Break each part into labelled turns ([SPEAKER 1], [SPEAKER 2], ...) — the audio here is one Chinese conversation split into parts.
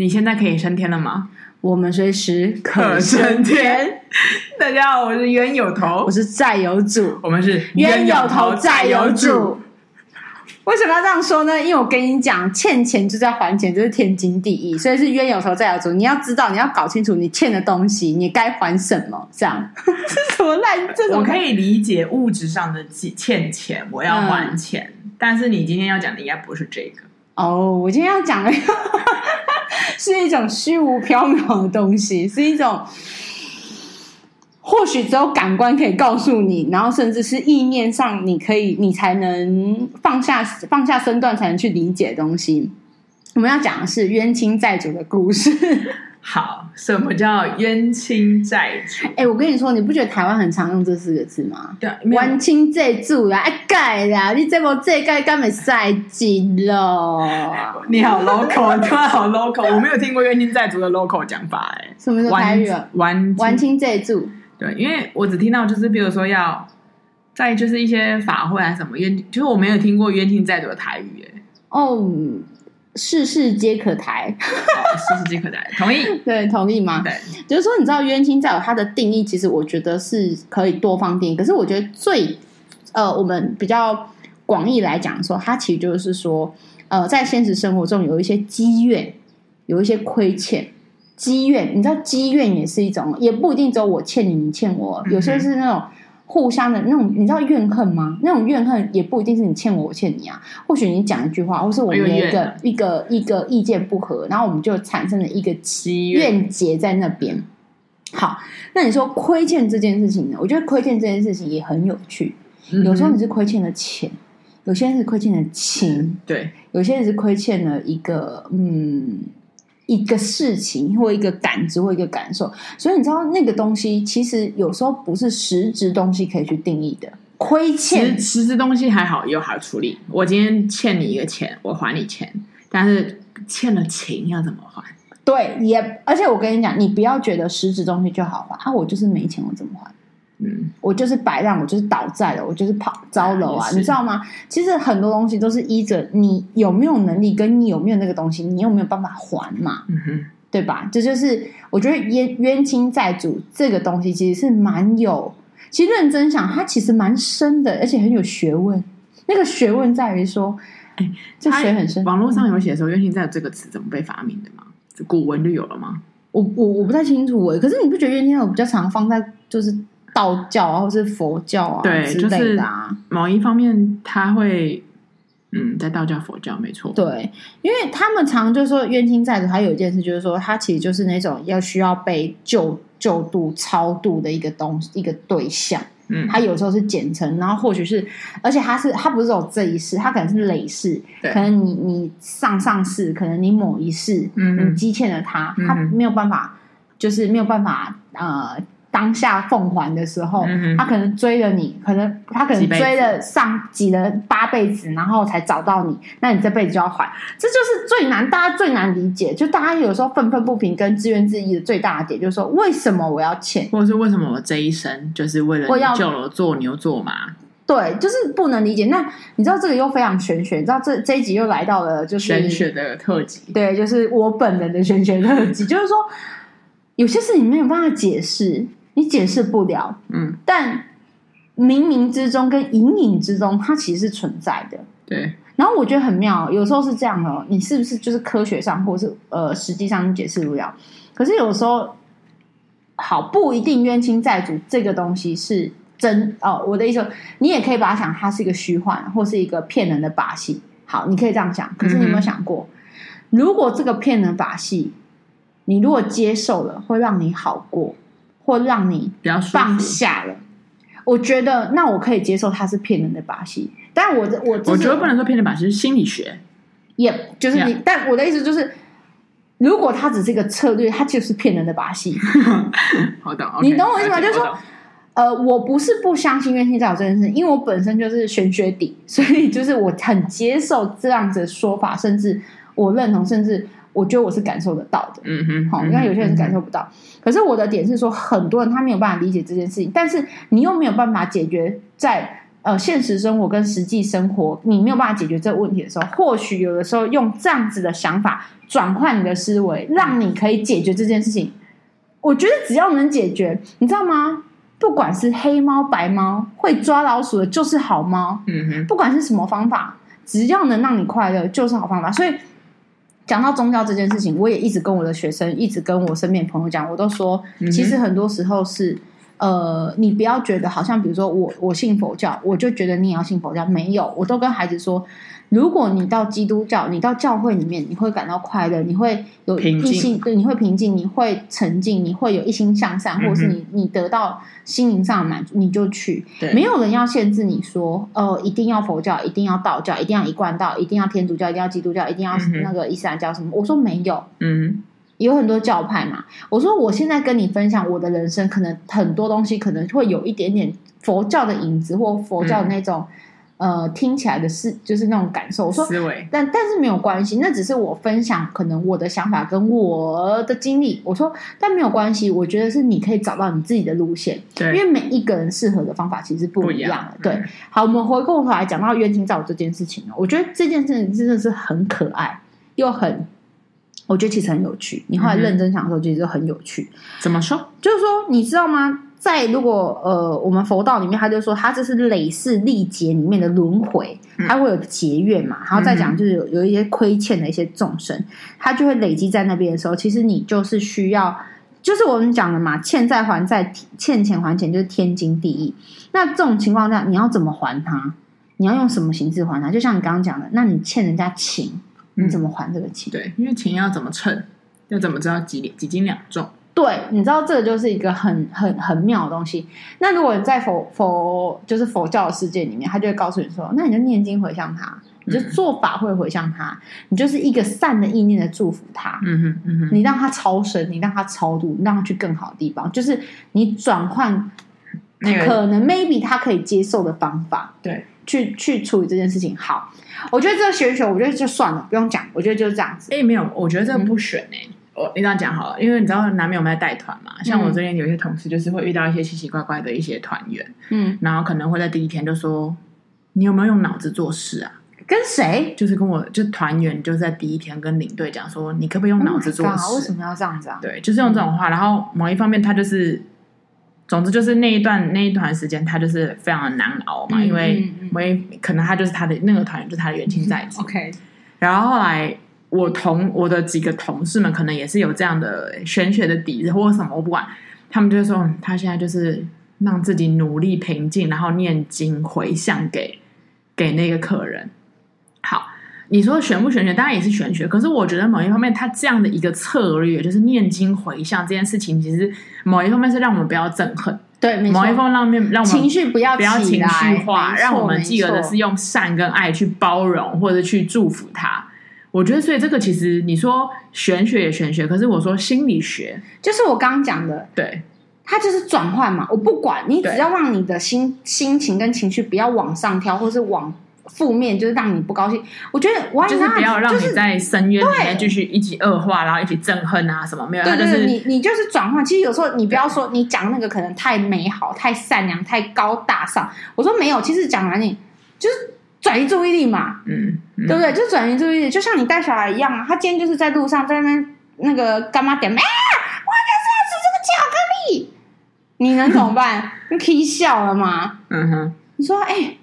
[SPEAKER 1] 你现在可以升天了吗？
[SPEAKER 2] 我们随时
[SPEAKER 1] 可升天。大家好，我是冤有头，
[SPEAKER 2] 我是债有主，
[SPEAKER 1] 我们是
[SPEAKER 2] 冤有头债有主。为什么要这样说呢？因为我跟你讲，欠钱就是要还钱，这、就是天经地义，所以是冤有头债有主。你要知道，你要搞清楚你欠的东西，你该还什么。这样是 什么烂？这种
[SPEAKER 1] 我可以理解物质上的欠钱，我要还钱。嗯、但是你今天要讲的应该不是这个。
[SPEAKER 2] 哦，我今天要讲的是一种虚无缥缈的东西，是一种或许只有感官可以告诉你，然后甚至是意念上你可以，你才能放下放下身段才能去理解的东西。我们要讲的是冤亲债主的故事。
[SPEAKER 1] 好，什么叫冤亲债主？
[SPEAKER 2] 哎、欸，我跟你说，你不觉得台湾很常用这四个字吗？
[SPEAKER 1] 对，
[SPEAKER 2] 冤亲债主啦，哎盖啦，你这么这盖干没赛季了？
[SPEAKER 1] 你好 local，你好 local，我没有听过冤亲债主的 local 讲法、欸，哎，
[SPEAKER 2] 什么是台语？冤冤亲债主，
[SPEAKER 1] 对，因为我只听到就是，比如说要在就是一些法会啊什么冤，就是我没有听过冤亲债主的台语、欸，哎，
[SPEAKER 2] 哦。事事皆可台，
[SPEAKER 1] 事事皆可抬，同意？
[SPEAKER 2] 对，同意吗？
[SPEAKER 1] 对，
[SPEAKER 2] 就是说，你知道冤亲债主它的定义，其实我觉得是可以多方定义。可是我觉得最呃，我们比较广义来讲说，它其实就是说，呃，在现实生活中有一些积怨，有一些亏欠，积怨，你知道积怨也是一种，也不一定只有我欠你，你欠我，有些是那种。互相的那种，你知道怨恨吗？那种怨恨也不一定是你欠我，我欠你啊。或许你讲一句话，或是我们的一个一个一个意见不合，然后我们就产生了一个怨结在那边。好，那你说亏欠这件事情呢？我觉得亏欠这件事情也很有趣。有时候你是亏欠了钱，有些人是亏欠了情，
[SPEAKER 1] 对，
[SPEAKER 2] 有些人是亏欠了一个嗯。一个事情或一个感知或一个感受，所以你知道那个东西其实有时候不是实质东西可以去定义的。亏欠
[SPEAKER 1] 实质东西还好，又好处理。我今天欠你一个钱，我还你钱，但是欠了情要怎么还？
[SPEAKER 2] 对，也而且我跟你讲，你不要觉得实质东西就好还啊，我就是没钱，我怎么还？嗯，我就是摆烂，我就是倒债了，我就是跑糟楼啊，你知道吗？其实很多东西都是依着你有没有能力，跟你有没有那个东西，你有没有办法还嘛？嗯哼，对吧？这就是我觉得冤冤亲债主这个东西其实是蛮有，其实认真想，它其实蛮深的，而且很有学问。那个学问在于说，哎，这水很深。
[SPEAKER 1] 网络上有写说“冤亲债主”这个词怎么被发明的吗？古文就有了吗？
[SPEAKER 2] 我我我不太清楚哎，可是你不觉得冤亲债主比较常放在就是？道教啊，或是佛教啊，
[SPEAKER 1] 对，
[SPEAKER 2] 之类的啊，
[SPEAKER 1] 就是某一方面他会，嗯，在道教、佛教没错，
[SPEAKER 2] 对，因为他们常就说冤亲债主，还有一件事就是说，他其实就是那种要需要被救救度、超度的一个东西，一个对象。嗯，他有时候是简称，然后或许是，而且他是他不是有这一世，他可能是累世，可能你你上上世，可能你某一世，嗯，你积欠了他，他没有办法，就是没有办法，呃。当下奉还的时候，嗯、他可能追了你，可能他可能追了上挤了八辈子，然后才找到你，那你这辈子就要还，这就是最难，大家最难理解，就大家有时候愤愤不平跟自怨自艾的最大的点，就是说为什么我要欠，
[SPEAKER 1] 或者是为什么我这一生就是为了你救了做牛做马？
[SPEAKER 2] 对，就是不能理解。那你知道这个又非常玄学，你知道这这一集又来到了就是
[SPEAKER 1] 玄学的特辑，
[SPEAKER 2] 对，就是我本人的玄学特辑，就是说有些事情没有办法解释。你解释不了，嗯，但冥冥之中跟隐隐之中，它其实是存在的。
[SPEAKER 1] 对，
[SPEAKER 2] 然后我觉得很妙，有时候是这样的，你是不是就是科学上，或是呃，实际上你解释不了？可是有时候，好，不一定冤亲债主这个东西是真哦。我的意思，你也可以把它想，它是一个虚幻，或是一个骗人的把戏。好，你可以这样想。可是你有没有想过，嗯、如果这个骗人把戏，你如果接受了，会让你好过？或让你放下了，我觉得那我可以接受他是骗人的把戏，但我的我
[SPEAKER 1] 我觉得不能说骗人的把戏是心理学，
[SPEAKER 2] 也就是你，但我的意思就是，如果他只是一个策略，他就是骗人的把戏。
[SPEAKER 1] 好的，
[SPEAKER 2] 你懂我意思吗？就是说，呃，我不是不相信冤亲债主这件事，因为我本身就是玄学底，所以就是我很接受这样子的说法，甚至我认同，甚至。我觉得我是感受得到的，嗯哼，好，因为有些人是感受不到。嗯、可是我的点是说，很多人他没有办法理解这件事情，但是你又没有办法解决在呃现实生活跟实际生活你没有办法解决这个问题的时候，或许有的时候用这样子的想法转换你的思维，让你可以解决这件事情。我觉得只要能解决，你知道吗？不管是黑猫白猫，会抓老鼠的就是好猫。
[SPEAKER 1] 嗯哼，
[SPEAKER 2] 不管是什么方法，只要能让你快乐，就是好方法。所以讲到宗教这件事情，我也一直跟我的学生，一直跟我身边朋友讲，我都说，其实很多时候是。呃，你不要觉得好像，比如说我我信佛教，我就觉得你也要信佛教。没有，我都跟孩子说，如果你到基督教，你到教会里面，你会感到快乐，你会有一心，对，你会平静，你会沉静，你会有一心向善，或者是你你得到心灵上的满足，你就去。对，没有人要限制你说，呃，一定要佛教，一定要道教，一定要一贯道，一定要天主教，一定要基督教，一定要那个伊斯兰教什么？我说没有，嗯。有很多教派嘛，我说我现在跟你分享我的人生，可能很多东西可能会有一点点佛教的影子，或佛教的那种、嗯、呃听起来的是就是那种感受。我说，但但是没有关系，那只是我分享可能我的想法跟我的经历。我说，但没有关系，我觉得是你可以找到你自己的路线，对，因为每一个人适合的方法其实不一样的。样对、嗯，好，我们回过头来讲到冤亲债主这件事情，我觉得这件事情真的是很可爱又很。我觉得其实很有趣。你后来认真想的时候，其实就很有趣。
[SPEAKER 1] 怎么说？
[SPEAKER 2] 就是说，你知道吗？在如果呃，我们佛道里面，他就说，他这是累世历劫里面的轮回，他会有结怨嘛。然后再讲，就是有有一些亏欠的一些众生，他就会累积在那边的时候，其实你就是需要，就是我们讲的嘛，欠债还债，欠钱还钱，就是天经地义。那这种情况下，你要怎么还他？你要用什么形式还他？就像你刚刚讲的，那你欠人家情。你怎么还这个钱？
[SPEAKER 1] 对，因为钱要怎么称，要怎么知道几几斤两重？
[SPEAKER 2] 对，你知道这个就是一个很很很妙的东西。那如果你在佛佛就是佛教的世界里面，他就会告诉你说：“那你就念经回向他，你就做法会回向他，嗯、你就是一个善的意念的祝福他。嗯哼嗯哼，你让他超生，你让他超度，你让他去更好的地方，就是你转换可能 maybe 他可以接受的方法，对，去去处理这件事情。好。我觉得这个玄学，我觉得就算了，不用讲。我觉得就是这样子。
[SPEAKER 1] 哎，没有，我觉得这个不选哎、欸。我、嗯、你这样讲好了，因为你知道难免我们在带团嘛。像我这边有一些同事，就是会遇到一些奇奇怪怪的一些团员，嗯，然后可能会在第一天就说：“你有没有用脑子做事啊？”
[SPEAKER 2] 跟谁？
[SPEAKER 1] 就是跟我就团员，就在第一天跟领队讲说：“你可不可以用脑子做事？”
[SPEAKER 2] oh、为什么要这样子啊？
[SPEAKER 1] 对，就是用这种话。然后某一方面，他就是。总之就是那一段那一段时间，他就是非常的难熬嘛，嗯、因为因为可能他就是他的那个团员，就是他的冤亲债主。OK，然后后来我同我的几个同事们，可能也是有这样的玄学的底子或者什么，我不管，他们就说他现在就是让自己努力平静，然后念经回向给给那个客人。好。你说玄不玄学，当然也是玄学。可是我觉得某一方面，他这样的一个策略，就是念经回向这件事情，其实某一方面是让我们不要憎恨，
[SPEAKER 2] 对，
[SPEAKER 1] 某一方面让我们
[SPEAKER 2] 情绪不要
[SPEAKER 1] 不要情绪化，让我们记得的是用善跟爱去包容或者去祝福他。我觉得，所以这个其实你说玄学也玄学，可是我说心理学，
[SPEAKER 2] 就是我刚刚讲的，
[SPEAKER 1] 对，
[SPEAKER 2] 它就是转换嘛。我不管你，只要让你的心心情跟情绪不要往上跳，或是往。负面就是让你不高兴，我觉得我
[SPEAKER 1] 就是不要让你在深渊里面继续一起恶化，然后一起憎恨啊什么没有？
[SPEAKER 2] 对对对，
[SPEAKER 1] 就是
[SPEAKER 2] 你你就是转换。其实有时候你不要说你讲那个可能太美好、太善良、太高大上。我说没有，其实讲完你就是转移注意力嘛，嗯，嗯对不对？就转移注意力，就像你带小孩一样啊。他今天就是在路上在那那个干妈点，哎，我就是要吃这个巧克力，你能怎么办？你可以笑了吗？嗯哼，你说哎。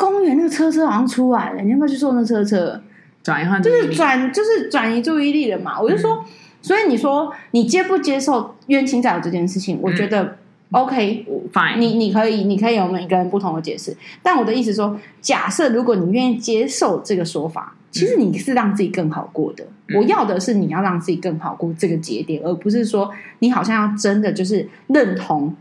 [SPEAKER 2] 公园那个车车好像出来了，你要不要去坐那车车？
[SPEAKER 1] 转移换
[SPEAKER 2] 就是转，就是转移注意力了嘛。我就说，嗯、所以你说你接不接受冤亲债主这件事情？我觉得 OK，Fine、嗯。你你可以，你可以有每个人不同的解释。但我的意思说，假设如果你愿意接受这个说法，其实你是让自己更好过的。嗯、我要的是你要让自己更好过这个节点，而不是说你好像要真的就是认同。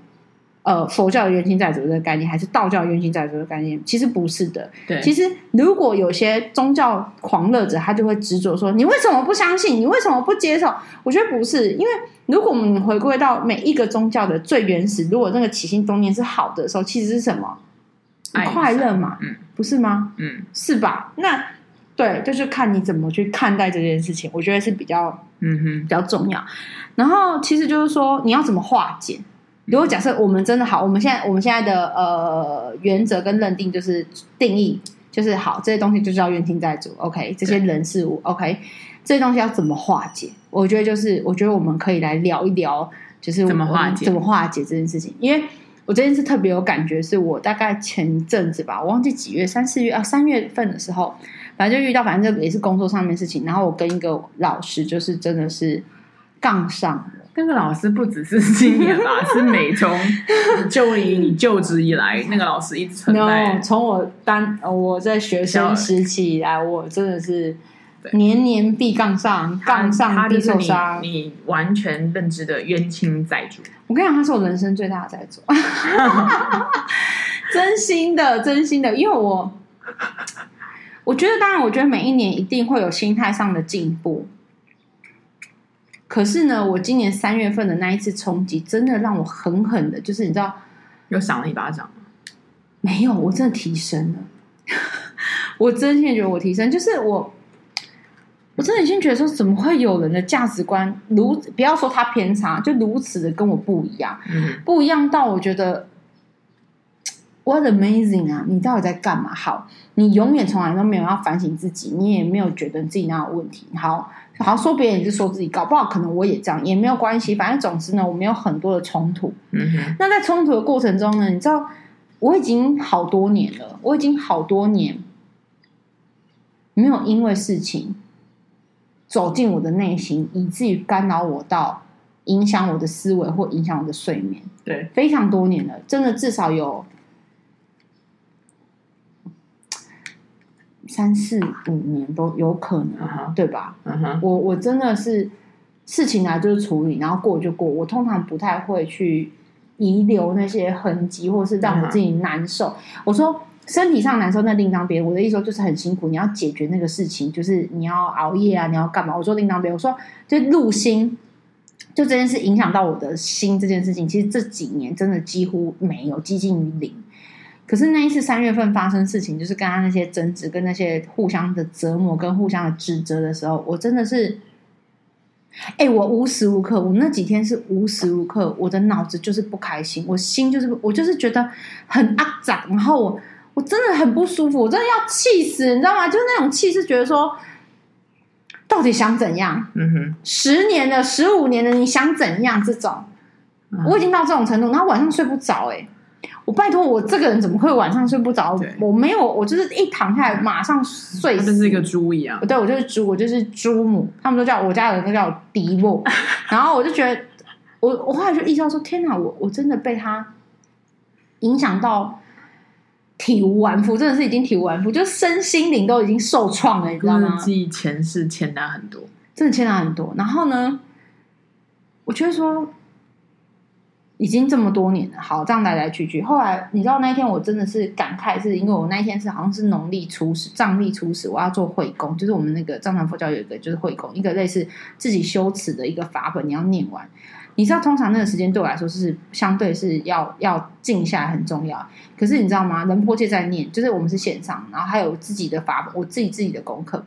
[SPEAKER 2] 呃，佛教的冤亲债主的概念，还是道教冤亲债主的概念？其实不是的。对，其实如果有些宗教狂热者，他就会执着说：“你为什么不相信？你为什么不接受？”我觉得不是，因为如果我们回归到每一个宗教的最原始，如果那个起心动念是好的时候，其实是什么？快乐嘛，嗯，不是吗？嗯，是吧？那对，就是看你怎么去看待这件事情，我觉得是比较，嗯哼，比较重要。然后，其实就是说，你要怎么化解？如果假设我们真的好，我们现在我们现在的呃原则跟认定就是定义，就是好这些东西就叫冤亲债主，OK？这些人事物，OK？这些东西要怎么化解？我觉得就是，我觉得我们可以来聊一聊，就是
[SPEAKER 1] 怎么化解，
[SPEAKER 2] 怎么化解这件事情。因为我这件事特别有感觉，是我大概前一阵子吧，我忘记几月，三四月啊，三月份的时候，反正就遇到，反正这也是工作上面事情。然后我跟一个老师，就是真的是杠上。
[SPEAKER 1] 那个老师不只是今年吧，是每从就以你就职以来，那个老师一直存在。
[SPEAKER 2] No, 从我当我在学生时期以来，我真的是年年必杠上，杠上必受伤。
[SPEAKER 1] 你完全认知的冤亲债主，
[SPEAKER 2] 我跟你讲，他是我人生最大的债主，真心的，真心的，因为我我觉得，当然，我觉得每一年一定会有心态上的进步。可是呢，我今年三月份的那一次冲击，真的让我狠狠的，就是你知道，
[SPEAKER 1] 又赏了一巴掌。
[SPEAKER 2] 没有，我真的提升了。我真心觉得我提升，就是我，我真的先觉得说，怎么会有人的价值观如不要说他偏差，就如此的跟我不一样，
[SPEAKER 1] 嗯，
[SPEAKER 2] 不一样到我觉得，what amazing 啊！你到底在干嘛？好，你永远从来都没有要反省自己，你也没有觉得自己哪有问题。好。好说别人，也是说自己，搞不好可能我也这样，也没有关系。反正总之呢，我们有很多的冲突。
[SPEAKER 1] 嗯哼。
[SPEAKER 2] 那在冲突的过程中呢，你知道，我已经好多年了，我已经好多年没有因为事情走进我的内心，以至于干扰我到影响我的思维或影响我的睡眠。
[SPEAKER 1] 对，
[SPEAKER 2] 非常多年了，真的至少有。三四五年都有可能，uh -huh. 对吧
[SPEAKER 1] ？Uh -huh.
[SPEAKER 2] 我我真的是事情来就是处理，然后过就过。我通常不太会去遗留那些痕迹，或是让我自己难受。Uh -huh. 我说身体上难受，那另当别论。我的意思说就是很辛苦，你要解决那个事情，就是你要熬夜啊，你要干嘛？我说另当别论。我说就入心，就这件事影响到我的心这件事情，其实这几年真的几乎没有，接近于零。可是那一次三月份发生事情，就是跟他那些争执、跟那些互相的折磨、跟互相的指责的时候，我真的是，哎、欸，我无时无刻，我那几天是无时无刻，我的脑子就是不开心，我心就是我就是觉得很肮脏，然后我我真的很不舒服，我真的要气死，你知道吗？就是那种气，是觉得说，到底想怎样？
[SPEAKER 1] 嗯哼，十
[SPEAKER 2] 年的、十五年的，你想怎样？这种，我已经到这种程度，然后晚上睡不着、欸，哎。我拜托，我这个人怎么会晚上睡不着？我没有，我就是一躺下来马上睡死，
[SPEAKER 1] 就是一个猪一样。
[SPEAKER 2] 对，我就是猪，我就是猪母。他们都叫我家人都叫我迪莫。然后我就觉得，我我后来就意识到说，天哪，我我真的被他影响到体无完肤，真的是已经体无完肤，就身心灵都已经受创了，你知道吗？
[SPEAKER 1] 记前世欠他很多，
[SPEAKER 2] 真的欠他很多。然后呢，我觉得说。已经这么多年了，好，这样来来去去。后来你知道那一天我真的是感慨，是因为我那一天是好像是农历初十，藏历初十，我要做会供，就是我们那个藏传佛教有一个就是会供，一个类似自己修持的一个法本，你要念完。你知道通常那个时间对我来说是相对是要要静下来很重要，可是你知道吗？人波切在念，就是我们是线上，然后还有自己的法本，我自己自己的功课。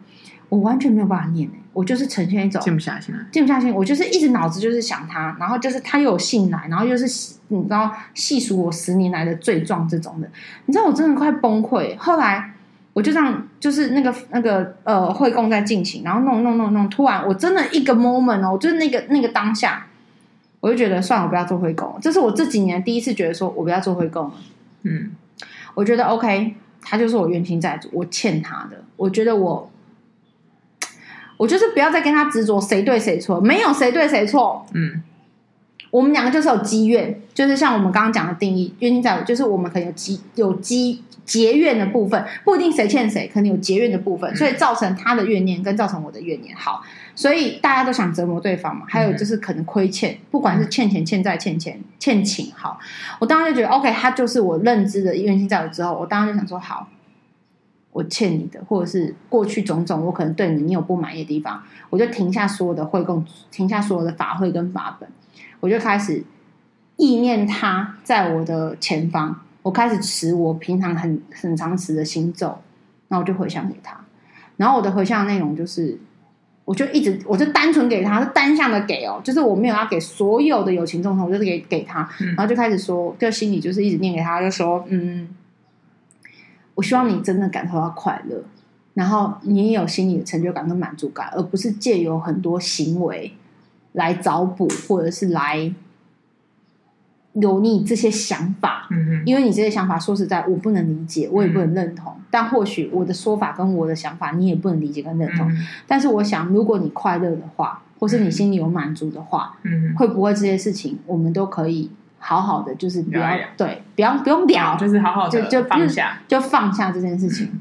[SPEAKER 2] 我完全没有办法念，我就是呈现一种
[SPEAKER 1] 静不下心来，
[SPEAKER 2] 静不下心。我就是一直脑子就是想他，然后就是他又有信来，然后又是你知道细数我十年来的罪状这种的，你知道我真的快崩溃。后来我就这样，就是那个那个呃会供在进行，然后弄弄弄弄，突然我真的一个 moment 哦，就是那个那个当下，我就觉得算了，我不要做会供。这是我这几年第一次觉得说我不要做会供了。
[SPEAKER 1] 嗯，
[SPEAKER 2] 我觉得 OK，他就是我冤亲债主，我欠他的，我觉得我。我就是不要再跟他执着谁对谁错，没有谁对谁错。
[SPEAKER 1] 嗯，
[SPEAKER 2] 我们两个就是有积怨，就是像我们刚刚讲的定义，冤亲债主就是我们可能有积有积结怨的部分，不一定谁欠谁，可能有结怨的部分，所以造成他的怨念跟造成我的怨念。好，所以大家都想折磨对方嘛。还有就是可能亏欠，不管是欠钱、欠债、欠钱、欠情。好，我当时就觉得 OK，他就是我认知的冤亲债主之后，我当时就想说好。我欠你的，或者是过去种种，我可能对你你有不满意的地方，我就停下所有的会供，停下所有的法会跟法本，我就开始意念他在我的前方，我开始持我平常很很常持的心咒，然后我就回向给他，然后我的回向内容就是我就一直，我就单纯给他，是单向的给哦，就是我没有要给所有的友情众生，我就是给给他，然后就开始说，就心里就是一直念给他，就说，嗯，我希望你真的感受到快乐，然后你也有心理的成就感跟满足感，而不是借由很多行为来找补，或者是来。有你这些想法，因为你这些想法，说实在，我不能理解，我也不能认同。嗯、但或许我的说法跟我的想法，你也不能理解跟认同。嗯、但是我想，如果你快乐的话，或是你心里有满足的话，嗯，会不会这些事情，我们都可以好好的，就是不要对，不要不用聊，
[SPEAKER 1] 就是好好的就就放下，
[SPEAKER 2] 就放下这件事情。嗯、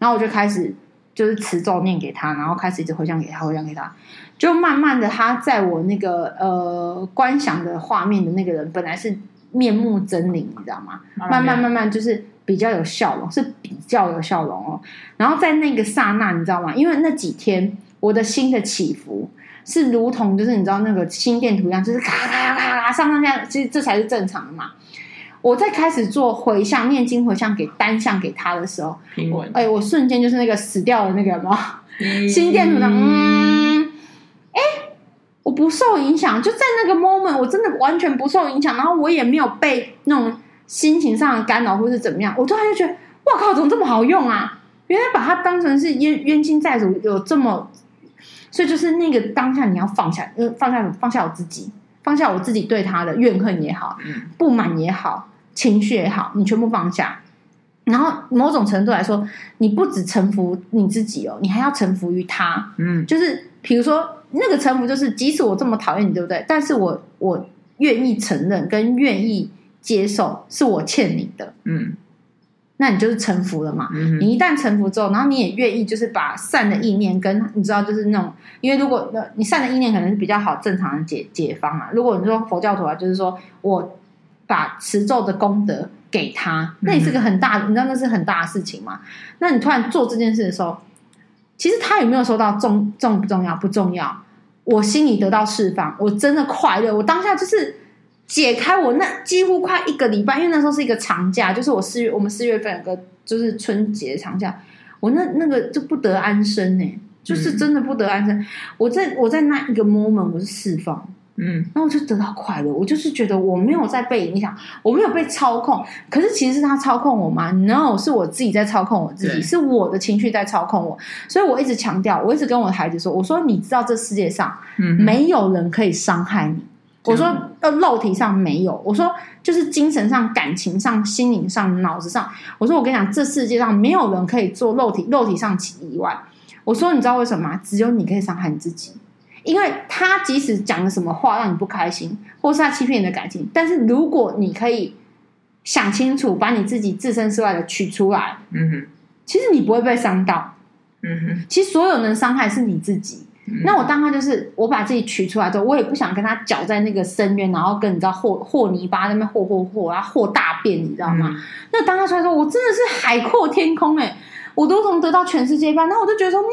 [SPEAKER 2] 然后我就开始就是持咒念给他，然后开始一直回向给他，回向给他。就慢慢的，他在我那个呃观想的画面的那个人，本来是面目狰狞，你知道吗？慢慢慢慢，慢就是比较有笑容，是比较有笑容哦。然后在那个刹那，你知道吗？因为那几天我的心的起伏是如同就是你知道那个心电图一样，就是咔咔咔咔上上下，其实这才是正常的嘛。我在开始做回向念经回向给单向给他的时候，文哎，我瞬间就是那个死掉的那个什么、嗯、心电图的嗯。我不受影响，就在那个 moment，我真的完全不受影响，然后我也没有被那种心情上的干扰，或是怎么样。我突然就觉得，哇靠，怎么这么好用啊？原来把它当成是冤冤亲债主，有这么，所以就是那个当下你要放下，呃，放下放下我自己，放下我自己对他的怨恨也好，不满也好，情绪也好，你全部放下。然后某种程度来说，你不只臣服你自己哦，你还要臣服于他。嗯，就是比如说。那个臣服就是，即使我这么讨厌你，对不对？但是我我愿意承认跟愿意接受，是我欠你的。嗯，那你就是臣服了嘛。嗯，你一旦臣服之后，然后你也愿意，就是把善的意念跟你知道，就是那种，因为如果你善的意念可能是比较好正常的解解方嘛。如果你说佛教徒啊，就是说我把持咒的功德给他，那也是个很大，你知道那是很大的事情嘛。那你突然做这件事的时候。其实他有没有收到重重不重要？不重要。我心里得到释放，我真的快乐。我当下就是解开我那几乎快一个礼拜，因为那时候是一个长假，就是我四月我们四月份有个就是春节长假，我那那个就不得安生呢，就是真的不得安生。嗯、我在我在那一个 moment 我是释放。嗯，然后我就得到快乐。我就是觉得我没有在被影响，我没有被操控。可是其实是他操控我吗？No，是我自己在操控我自己，是我的情绪在操控我。所以我一直强调，我一直跟我的孩子说：“我说你知道这世界上没有人可以伤害你。我说呃，肉体上没有。我说就是精神上、感情上、心灵上、脑子上。我说我跟你讲，这世界上没有人可以做肉体肉体上起意外。我说你知道为什么吗？只有你可以伤害你自己。”因为他即使讲了什么话让你不开心，或是他欺骗你的感情，但是如果你可以想清楚，把你自己置身事外的取出来，嗯哼，其实你不会被伤到，嗯哼，其实所有能伤害是你自己。嗯、那我当他就是我把自己取出来之后，我也不想跟他搅在那个深渊，然后跟你知道和和泥巴那边和和和，然后和大便，你知道吗？嗯、那当他出来说，我真的是海阔天空哎、欸。我都从得到全世界一半，然后我就觉得说，妈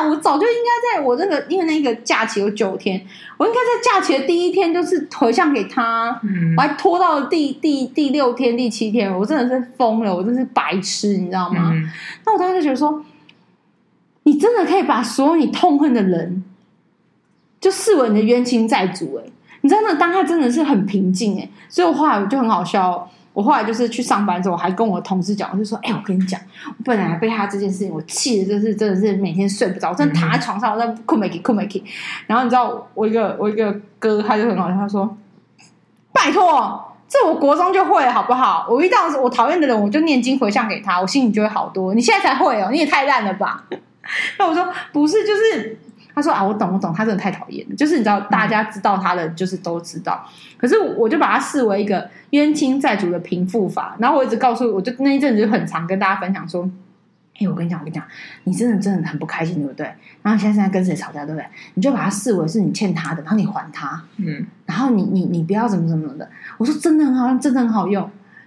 [SPEAKER 2] 呀，我早就应该在我这个，因为那个假期有九天，我应该在假期的第一天就是回向给他，嗯、我还拖到了第第第六天、第七天，我真的是疯了，我真是白痴，你知道吗？嗯、那我当时就觉得说，你真的可以把所有你痛恨的人，就视为你的冤亲债主，哎，你真的当他真的是很平静，哎，所以我后来我就很好笑。我后来就是去上班之后，我还跟我同事讲，我就说：“哎、我跟你讲，我本来被他这件事情，我气的就是真的是每天睡不着，我真的躺在床上，我在困没起，困没起。然后你知道，我一个我一个哥，他就很好笑，他说：‘拜托，这我国中就会，好不好？我遇到我讨厌的人，我就念经回向给他，我心里就会好多。你现在才会哦，你也太烂了吧？’ 那我说不是，就是。”他说啊，我懂，我懂，他真的太讨厌了。就是你知道，大家知道他的，就是都知道。可是我就把他视为一个冤亲债主的平复法。然后我一直告诉，我就那一阵子就很常跟大家分享说：“哎，我跟你讲，我跟你讲，你真的真的很不开心，对不对？然后你现在现在跟谁吵架，对不对？你就把他视为是你欠他的，然后你还他，嗯，然后你你你不要怎么怎么的。我说真的很好用，真的很好用。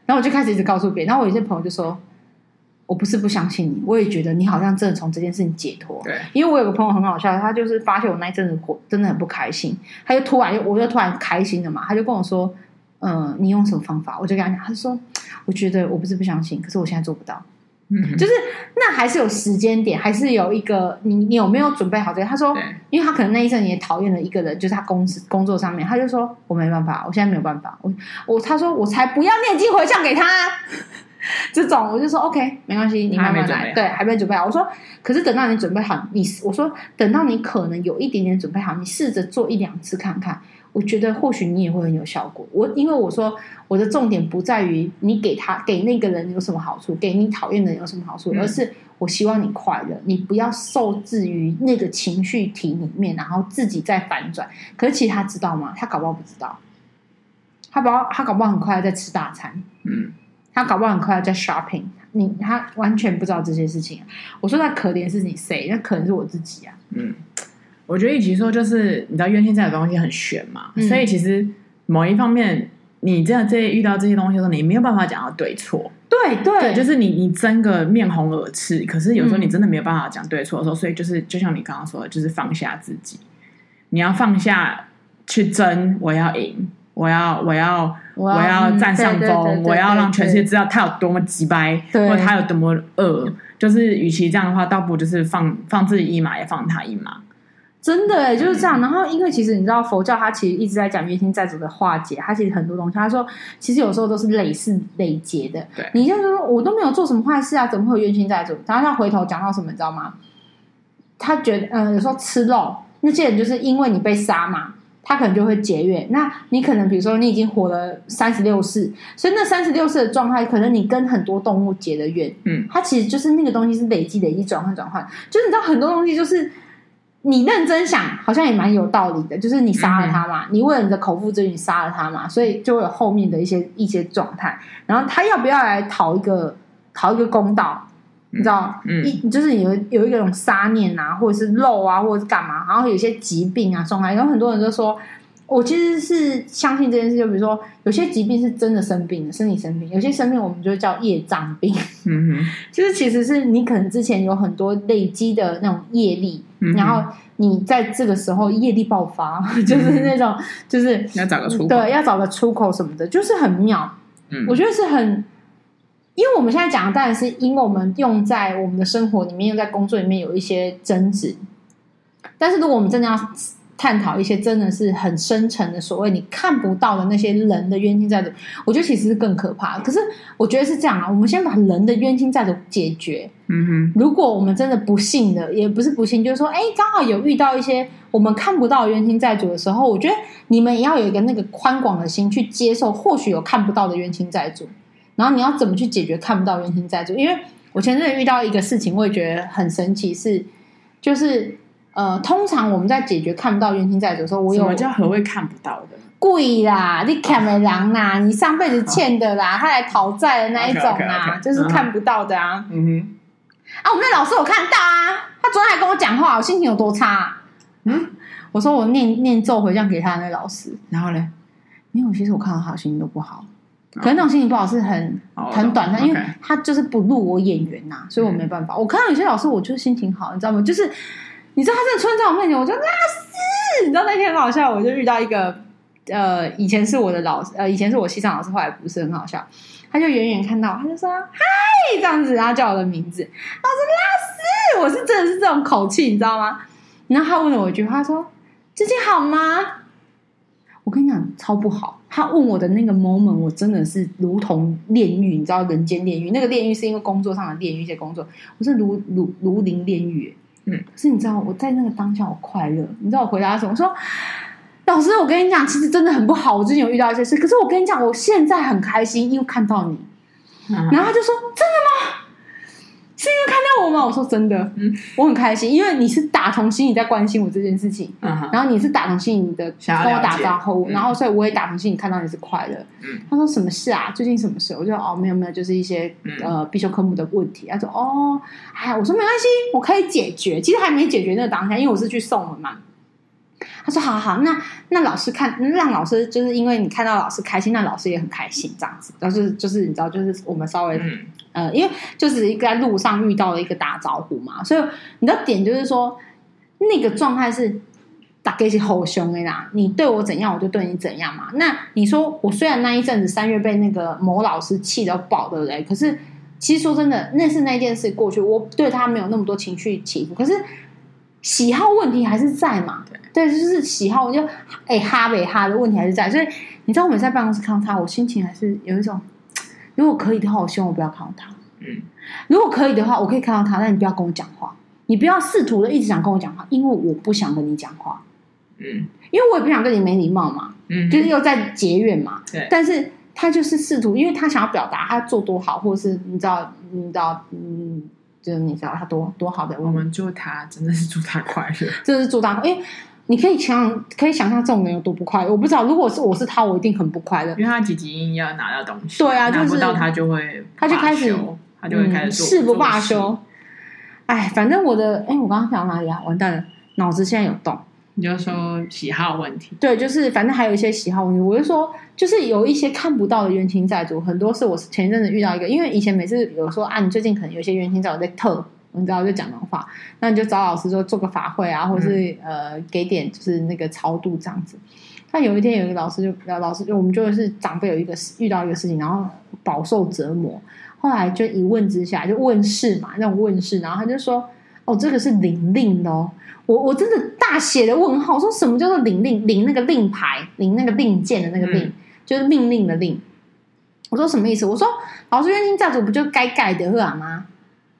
[SPEAKER 2] 然后我就开始一直告诉别人。然后我有些朋友就说。我不是不相信你，我也觉得你好像真的从这件事情解脱。对，因为我有个朋友很好笑，他就是发现我那一阵子过真的很不开心，他就突然，我就突然开心了嘛，他就跟我说：“嗯、呃，你用什么方法？”我就跟他讲，他说：“我觉得我不是不相信，可是我现在做不到。”嗯，就是那还是有时间点，还是有一个你你有没有准备好这个？他说，因为他可能那一阵也讨厌了一个人，就是他公司工作上面，他就说我没办法，我现在没有办法，我我他说我才不要念经回向给他。这种我就说 OK，没关系，你慢慢来。对，还没准备好。我说，可是等到你准备好，你我说等到你可能有一点点准备好，你试着做一两次看看。我觉得或许你也会很有效果。我因为我说我的重点不在于你给他给那个人有什么好处，给你讨厌的人有什么好处，而是我希望你快乐，你不要受制于那个情绪体里面，然后自己再反转。可是其实他知道吗？他搞不好不知道，他搞他搞不好很快在吃大餐。嗯。他搞不好很快要在 shopping，你他完全不知道这些事情。我说他可怜是你谁？那可能是我自己啊。
[SPEAKER 1] 嗯，我觉得与其说就是你知道冤亲债主的东西很悬嘛，嗯、所以其实某一方面，你这样这遇到这些东西的时候，你没有办法讲到对错。
[SPEAKER 2] 对对，
[SPEAKER 1] 对，就是你你争个面红耳赤，可是有时候你真的没有办法讲对错的时候，所以就是就像你刚刚说的，就是放下自己，你要放下去争，我要赢。我要我要我要占上风，我要让全世界知道他有多么鸡掰，或者他有多么恶。就是与其这样的话，倒不如就是放放自己一马，也放他一马。
[SPEAKER 2] 真的哎，就是这样。然后，因为其实你知道，佛教它其实一直在讲冤亲债主的化解，它其实很多东西。他说，其实有时候都是累世累劫的。
[SPEAKER 1] 对，
[SPEAKER 2] 你就是说我都没有做什么坏事啊，怎么会有冤亲债主？然后他回头讲到什么，你知道吗？他觉得，嗯，有时候吃肉那些人，就是因为你被杀嘛。他可能就会结怨，那你可能比如说你已经活了三十六世，所以那三十六世的状态，可能你跟很多动物结的怨，嗯，它其实就是那个东西是累积累积转换转换，就是你知道很多东西就是你认真想，好像也蛮有道理的，就是你杀了他嘛，嗯、你为了你的口腹之欲你杀了他嘛，所以就会有后面的一些一些状态，然后他要不要来讨一个讨一个公道？你知道，嗯，一就是有有一个种杀念啊，或者是漏啊，或者是干嘛，然后有些疾病啊，送来，然后很多人都说，我其实是相信这件事，就比如说有些疾病是真的生病的，身体生病，有些生病我们就叫业障病，嗯哼，就是其实是你可能之前有很多累积的那种业力，嗯、然后你在这个时候业力爆发，嗯、就是那种就是
[SPEAKER 1] 要找个出口，
[SPEAKER 2] 对，要找个出口什么的，就是很妙，嗯，我觉得是很。因为我们现在讲的当然是因为我们用在我们的生活里面，用在工作里面有一些争执。但是如果我们真的要探讨一些真的是很深沉的所谓你看不到的那些人的冤亲债主，我觉得其实是更可怕。可是我觉得是这样啊，我们先把人的冤亲债主解决。嗯哼，如果我们真的不幸的，也不是不幸，就是说，哎，刚好有遇到一些我们看不到冤亲债主的时候，我觉得你们也要有一个那个宽广的心去接受，或许有看不到的冤亲债主。然后你要怎么去解决看不到冤亲债主？因为我前阵子遇到一个事情，我也觉得很神奇，是就是呃，通常我们在解决看不到冤亲债主的时候，我有
[SPEAKER 1] 什么叫何谓看不到的？
[SPEAKER 2] 贵啦，你欠的人呐，你上辈子欠的啦，他来讨债的那一种啊，okay, okay, okay. 就是看不到的啊。嗯哼，啊，我们那老师有看到啊，他昨天还跟我讲话，我心情有多差啊？嗯，我说我念念咒回向给他的那老师，然后呢，因为我其实我看到他心情都不好。可能那种心情不好是很、oh, 很短暂因为他就是不入我眼缘呐、啊，所以我没办法。嗯、我看到有些老师，我就是心情好，你知道吗？就是你知道他真的出现在我面前，我就拉屎。你知道那天很好笑，我就遇到一个呃，以前是我的老师，呃，以前是我西藏老师，后来不是很好笑。他就远远看到，他就说嗨这样子，然后叫我的名字，老师拉屎，我是真的是这种口气，你知道吗？然后他问了我一句话，他说最近好吗？我跟你讲，超不好。他问我的那个 moment，我真的是如同炼狱，你知道人间炼狱。那个炼狱是因为工作上的炼狱，一些工作，我是如如如临炼狱。嗯，可是你知道我在那个当下我快乐。你知道我回答什么？我说老师，我跟你讲，其实真的很不好。我最近有遇到一些事，可是我跟你讲，我现在很开心，因为看到你。嗯、然后他就说：“真的吗？”是因为看到我吗？我说真的，嗯，我很开心，因为你是打从心里在关心我这件事情，嗯，然后你是打从心里的跟我打招呼，然后所以我也打从心里看到你是快乐。嗯，他说什么事啊？最近什么事？我就说哦，没有没有，就是一些呃必修科目的问题。他说哦，哎，我说没关系，我可以解决。其实还没解决那个当下，因为我是去送了嘛。他说好好，那那老师看让老师就是因为你看到老师开心，那老师也很开心这样子。然后就是就是你知道，就是我们稍微。嗯呃，因为就是一个在路上遇到了一个打招呼嘛，所以你的点就是说，那个状态是大概是好凶的啦。你对我怎样，我就对你怎样嘛。那你说我虽然那一阵子三月被那个某老师气到爆，对不对？可是其实说真的，那是那件事过去，我对他没有那么多情绪起伏。可是喜好问题还是在嘛？对，对，就是喜好就哎哈呗哈的问题还是在。所以你知道，我每次在办公室看到他，我心情还是有一种，如果可以的话，我希望我不要看到他。嗯，如果可以的话，我可以看到他，但你不要跟我讲话，你不要试图的一直想跟我讲话，因为我不想跟你讲话。嗯，因为我也不想跟你没礼貌嘛。嗯，就是又在结怨嘛。对，但是。他就是试图，因为他想要表达他做多好，或者是你知道，你知道，嗯，就是你知道他多多好的。
[SPEAKER 1] 我们祝他真的是祝他快乐，
[SPEAKER 2] 真的是祝他。因为你可以想，可以想象这种人有多不快乐。我不知道，如果是我是他，我一定很不快乐，
[SPEAKER 1] 因为他汲汲营营要拿到东西，
[SPEAKER 2] 对啊，
[SPEAKER 1] 拿不到他就会，
[SPEAKER 2] 他就开始，
[SPEAKER 1] 他就会开始
[SPEAKER 2] 誓不罢休。哎，反正我的，哎，我刚刚讲哪里啊？完蛋了，脑子现在有洞。
[SPEAKER 1] 你就说喜好问题，
[SPEAKER 2] 对，就是反正还有一些喜好问题。我就说，就是有一些看不到的冤亲债主，很多是我前一阵子遇到一个，因为以前每次有说啊，你最近可能有一些冤亲债主在特，你知道就讲的话，那你就找老师说做个法会啊，或者是、嗯、呃给点就是那个超度这样子。但有一天有一个老师就老师就我们就是长辈有一个遇到一个事情，然后饱受折磨，后来就一问之下就问事嘛，那种问事，然后他就说哦，这个是灵令的哦。我我真的大写的问号，说什么叫做领令领那个令牌领那个令箭的那个令，嗯、就是命令的令。我说什么意思？我说老师冤亲债主不就该盖的是吗？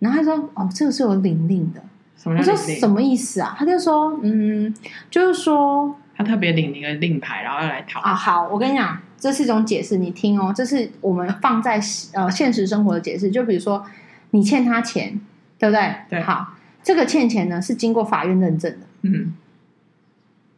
[SPEAKER 2] 然后他说哦，这个是有领令的。我说什么意思啊？他就说嗯，就是说
[SPEAKER 1] 他特别领一个令牌，然后要来讨
[SPEAKER 2] 啊。好，我跟你讲，这是一种解释，你听哦，这是我们放在呃现实生活的解释。就比如说你欠他钱，对不对？
[SPEAKER 1] 对，
[SPEAKER 2] 好。这个欠钱呢是经过法院认证的，嗯，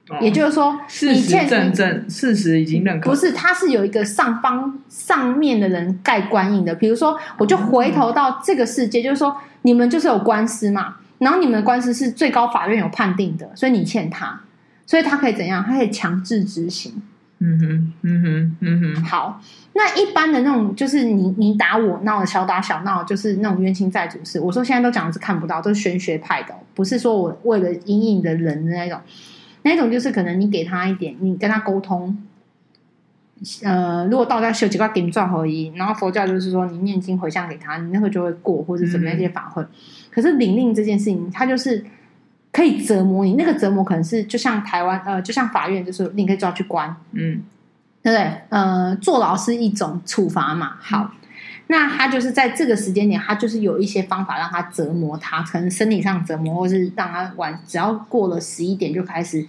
[SPEAKER 1] 哦、
[SPEAKER 2] 也就是说，
[SPEAKER 1] 事实证证，事实已经认可。
[SPEAKER 2] 不是，他是有一个上方上面的人盖官印的。比如说，我就回头到这个世界，嗯、就是说，你们就是有官司嘛，然后你们的官司是最高法院有判定的，所以你欠他，所以他可以怎样？他可以强制执行。嗯哼，嗯哼，嗯哼。好，那一般的那种，就是你你打我闹的小打小闹，就是那种冤亲债主事。我说现在都讲的是看不到，都是玄学派的，不是说我为了阴影的人的那种。那种就是可能你给他一点，你跟他沟通。呃，如果道家修几块给你赚合一，然后佛教就是说你念经回向给他，你那个就会过，或者怎么样一些法会。嗯、可是领令这件事情，他就是。可以折磨你，那个折磨可能是就像台湾呃，就像法院，就是你可以抓去关，嗯，对不对？呃，坐牢是一种处罚嘛。好，嗯、那他就是在这个时间点，他就是有一些方法让他折磨他，可能生理上折磨，或是让他晚，只要过了十一点就开始，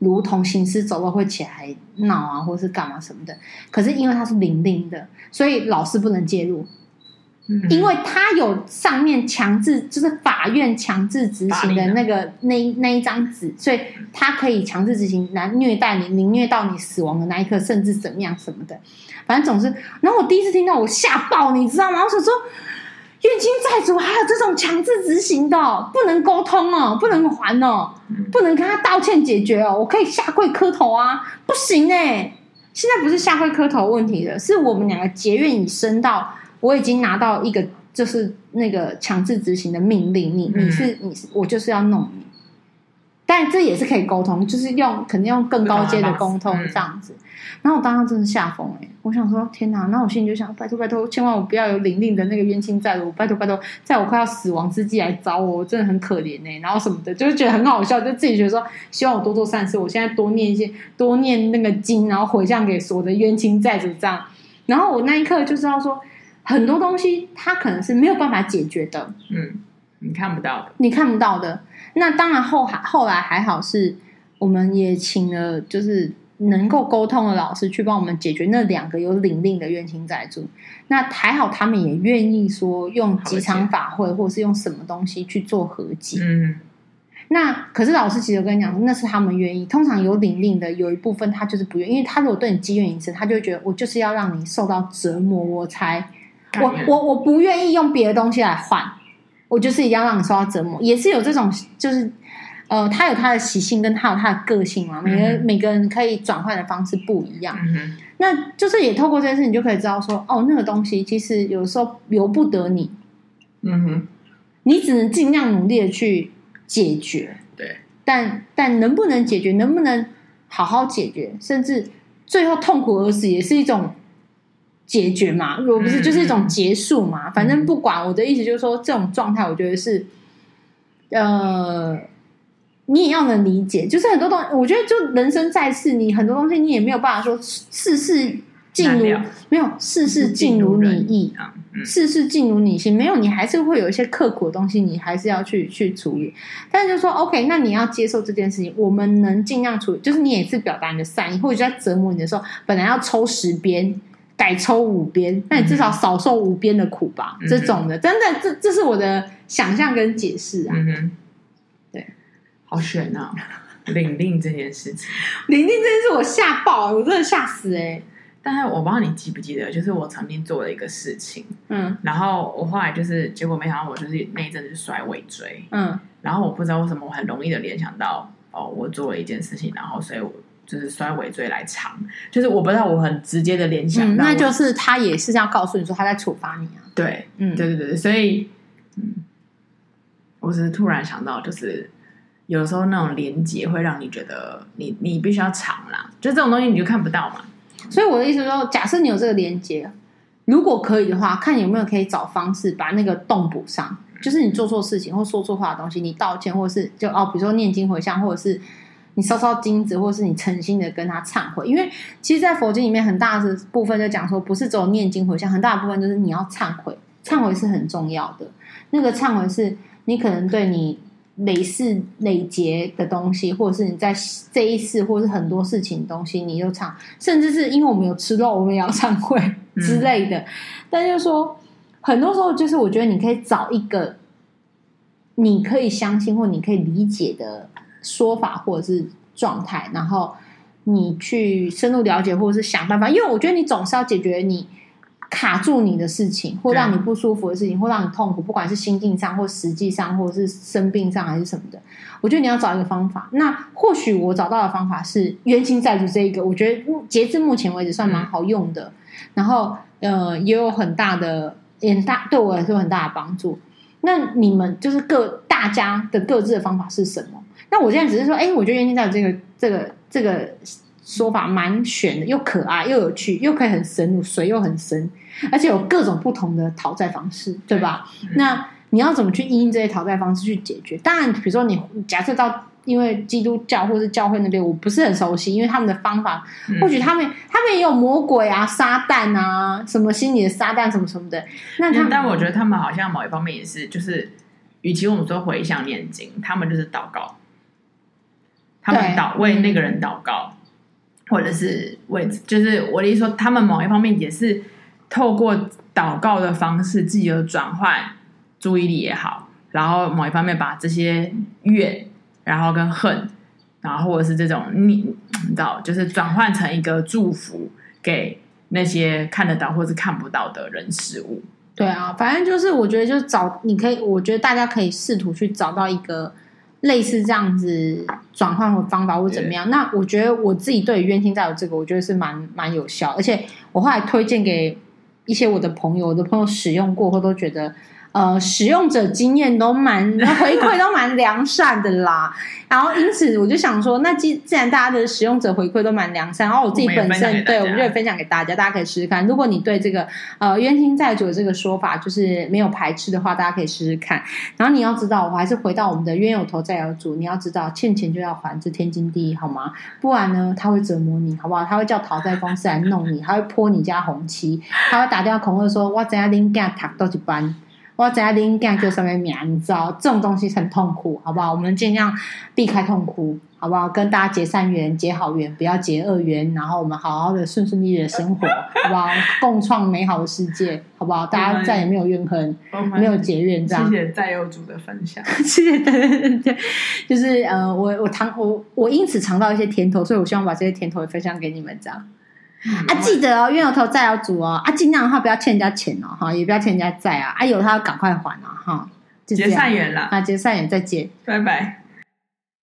[SPEAKER 2] 如同行尸走肉会起来闹啊，或是干嘛什么的。可是因为他是零零的，所以老师不能介入。因为他有上面强制，就是法院强制执行的那个那那一张纸，所以他可以强制执行，来虐待你，凌虐到你死亡的那一刻，甚至怎么样什么的。反正总是，然后我第一次听到，我吓爆，你知道吗？我想说，冤亲债主还有这种强制执行的，不能沟通哦，不能还哦，不能跟他道歉解决哦，我可以下跪磕头啊，不行哎，现在不是下跪磕头问题了，是我们两个结怨已深到。我已经拿到一个，就是那个强制执行的命令，你你是你是我就是要弄你，但这也是可以沟通，就是用肯定用更高阶的沟通这样子。然后我当时真的吓疯哎，我想说天哪，那我心里就想拜托拜托，千万我不要有玲玲的那个冤亲债主，拜托拜托，在我快要死亡之际来找我，我真的很可怜哎，然后什么的，就是觉得很好笑，就自己觉得说希望我多做善事，我现在多念一些多念那个经，然后回向给所有的冤亲债主这样。然后我那一刻就知道说。很多东西它可能是没有办法解决的，
[SPEAKER 1] 嗯，你看不到的，
[SPEAKER 2] 你看不到的。那当然后还后来还好是，我们也请了就是能够沟通的老师去帮我们解决那两个有领令的冤亲债主。那还好他们也愿意说用几场法会，或是用什么东西去做和解。嗯，那可是老师其实我跟你讲，那是他们愿意。通常有领令的有一部分他就是不愿意，因为他如果对你积怨已深，他就会觉得我就是要让你受到折磨，我才。我我我不愿意用别的东西来换，我就是一定要让你受到折磨，也是有这种，就是呃，他有他的习性，跟他有他的个性嘛。每个、嗯、每个人可以转换的方式不一样，嗯、哼。那就是也透过这件事，你就可以知道说，哦，那个东西其实有时候由不得你，嗯哼，你只能尽量努力的去解决，
[SPEAKER 1] 对，
[SPEAKER 2] 但但能不能解决，能不能好好解决，甚至最后痛苦而死，也是一种。解决嘛，我不是就是一种结束嘛。反正不管我的意思就是说，这种状态，我觉得是，呃，你也要能理解。就是很多东西，我觉得就人生在世，你很多东西你也没有办法说事事尽如没有事事尽如你意啊。事事尽如你心，没有你还是会有一些刻苦的东西，你还是要去去处理。但是就说 OK，那你要接受这件事情，我们能尽量处理。就是你也是表达你的善意，或者在折磨你的时候，本来要抽十鞭，改抽五鞭，那你至少少受五鞭的苦吧。嗯、这种的，真的，这这是我的想象跟解释啊。嗯哼，对，
[SPEAKER 1] 好悬啊！领令这件事情，
[SPEAKER 2] 领令这件事我吓爆，我真的吓死哎、欸。
[SPEAKER 1] 但是我不知道你记不记得，就是我曾经做了一个事情，嗯，然后我后来就是结果没想到我就是那一阵子甩尾椎，嗯，然后我不知道为什么我很容易的联想到哦，我做了一件事情，然后所以我就是摔尾椎来偿，就是我不知道我很直接的联想
[SPEAKER 2] 那就是他也是要告诉你说他在处罚你啊，
[SPEAKER 1] 对，嗯，对对对，所以嗯，我只是突然想到，就是有时候那种连接会让你觉得你你必须要藏啦，就这种东西你就看不到嘛。
[SPEAKER 2] 所以我的意思说，假设你有这个连接，如果可以的话，看有没有可以找方式把那个洞补上。就是你做错事情或说错话的东西，你道歉，或是就哦，比如说念经回向，或者是你烧烧金子，或者是你诚心的跟他忏悔。因为其实，在佛经里面，很大的部分就讲说，不是只有念经回向，很大的部分就是你要忏悔，忏悔是很重要的。那个忏悔是你可能对你。累世累劫的东西，或者是你在这一世，或是很多事情的东西，你就忏，甚至是因为我们有吃肉，我们也要忏悔之类的。嗯、但就是说，很多时候，就是我觉得你可以找一个你可以相信或你可以理解的说法，或者是状态，然后你去深入了解，或者是想办法。因为我觉得你总是要解决你。卡住你的事情，或让你不舒服的事情，或让你痛苦，不管是心境上，或实际上，或者是生病上，还是什么的，我觉得你要找一个方法。那或许我找到的方法是冤亲债主这一个，我觉得截至目前为止算蛮好用的。然后呃，也有很大的很大对我来说很大的帮助。那你们就是各大家的各自的方法是什么？那我现在只是说，哎，我觉得冤亲债主这个这个这个。说法蛮玄的，又可爱又有趣，又可以很深入，水又很深，而且有各种不同的讨债方式，对吧？嗯、那你要怎么去因应这些讨债方式去解决？当然，比如说你假设到，因为基督教或是教会那边，我不是很熟悉，因为他们的方法，嗯、或许他们他们也有魔鬼啊、撒旦啊，什么心理的撒旦什么什么的。那他，
[SPEAKER 1] 但我觉得他们好像某一方面也是，就是与其我们说回向念经，他们就是祷告，他们祷为那个人祷告。或者是为，就是我的意思说，他们某一方面也是透过祷告的方式，自己的转换注意力也好，然后某一方面把这些怨，然后跟恨，然后或者是这种你你知道，就是转换成一个祝福给那些看得到或是看不到的人事物。
[SPEAKER 2] 对啊，反正就是我觉得，就是找你可以，我觉得大家可以试图去找到一个。类似这样子转换的方法或怎么样？那我觉得我自己对于冤亲债主这个，我觉得是蛮蛮有效，而且我后来推荐给一些我的朋友，我的朋友使用过后都觉得。呃，使用者经验都蛮 回馈都蛮良善的啦，然后因此我就想说，那既既然大家的使用者回馈都蛮良善，然后我自己本身对我们就会分享给大家，大家可以试试看。如果你对这个呃冤亲债主的这个说法就是没有排斥的话，大家可以试试看。然后你要知道，我还是回到我们的冤有头债有主，你要知道欠钱就要还，这天经地义，好吗？不然呢，他会折磨你，好不好？他会叫讨债公司来弄你，他会泼你家红漆，他会打电话恐吓说，我怎样拎干塔都一班。我在灵感就上面免，你知道这种东西很痛苦，好不好？我们尽量避开痛苦，好不好？跟大家结善缘，结好缘，不要结恶缘，然后我们好好的顺顺利利的生活，好不好？共创美好的世界，好不好？大家再也没有怨恨，没有结怨，这样。谢
[SPEAKER 1] 谢债友主的分享，
[SPEAKER 2] 谢谢，对对对对，就是呃，我我尝我我因此尝到一些甜头，所以我希望把这些甜头也分享给你们，这样。啊，记得哦，冤有头债有主哦，啊，尽量的话不要欠人家钱哦，哈，也不要欠人家债啊，啊，有他要赶快还啊，哈，
[SPEAKER 1] 结善缘了，
[SPEAKER 2] 啊，结善缘，再见，
[SPEAKER 1] 拜拜。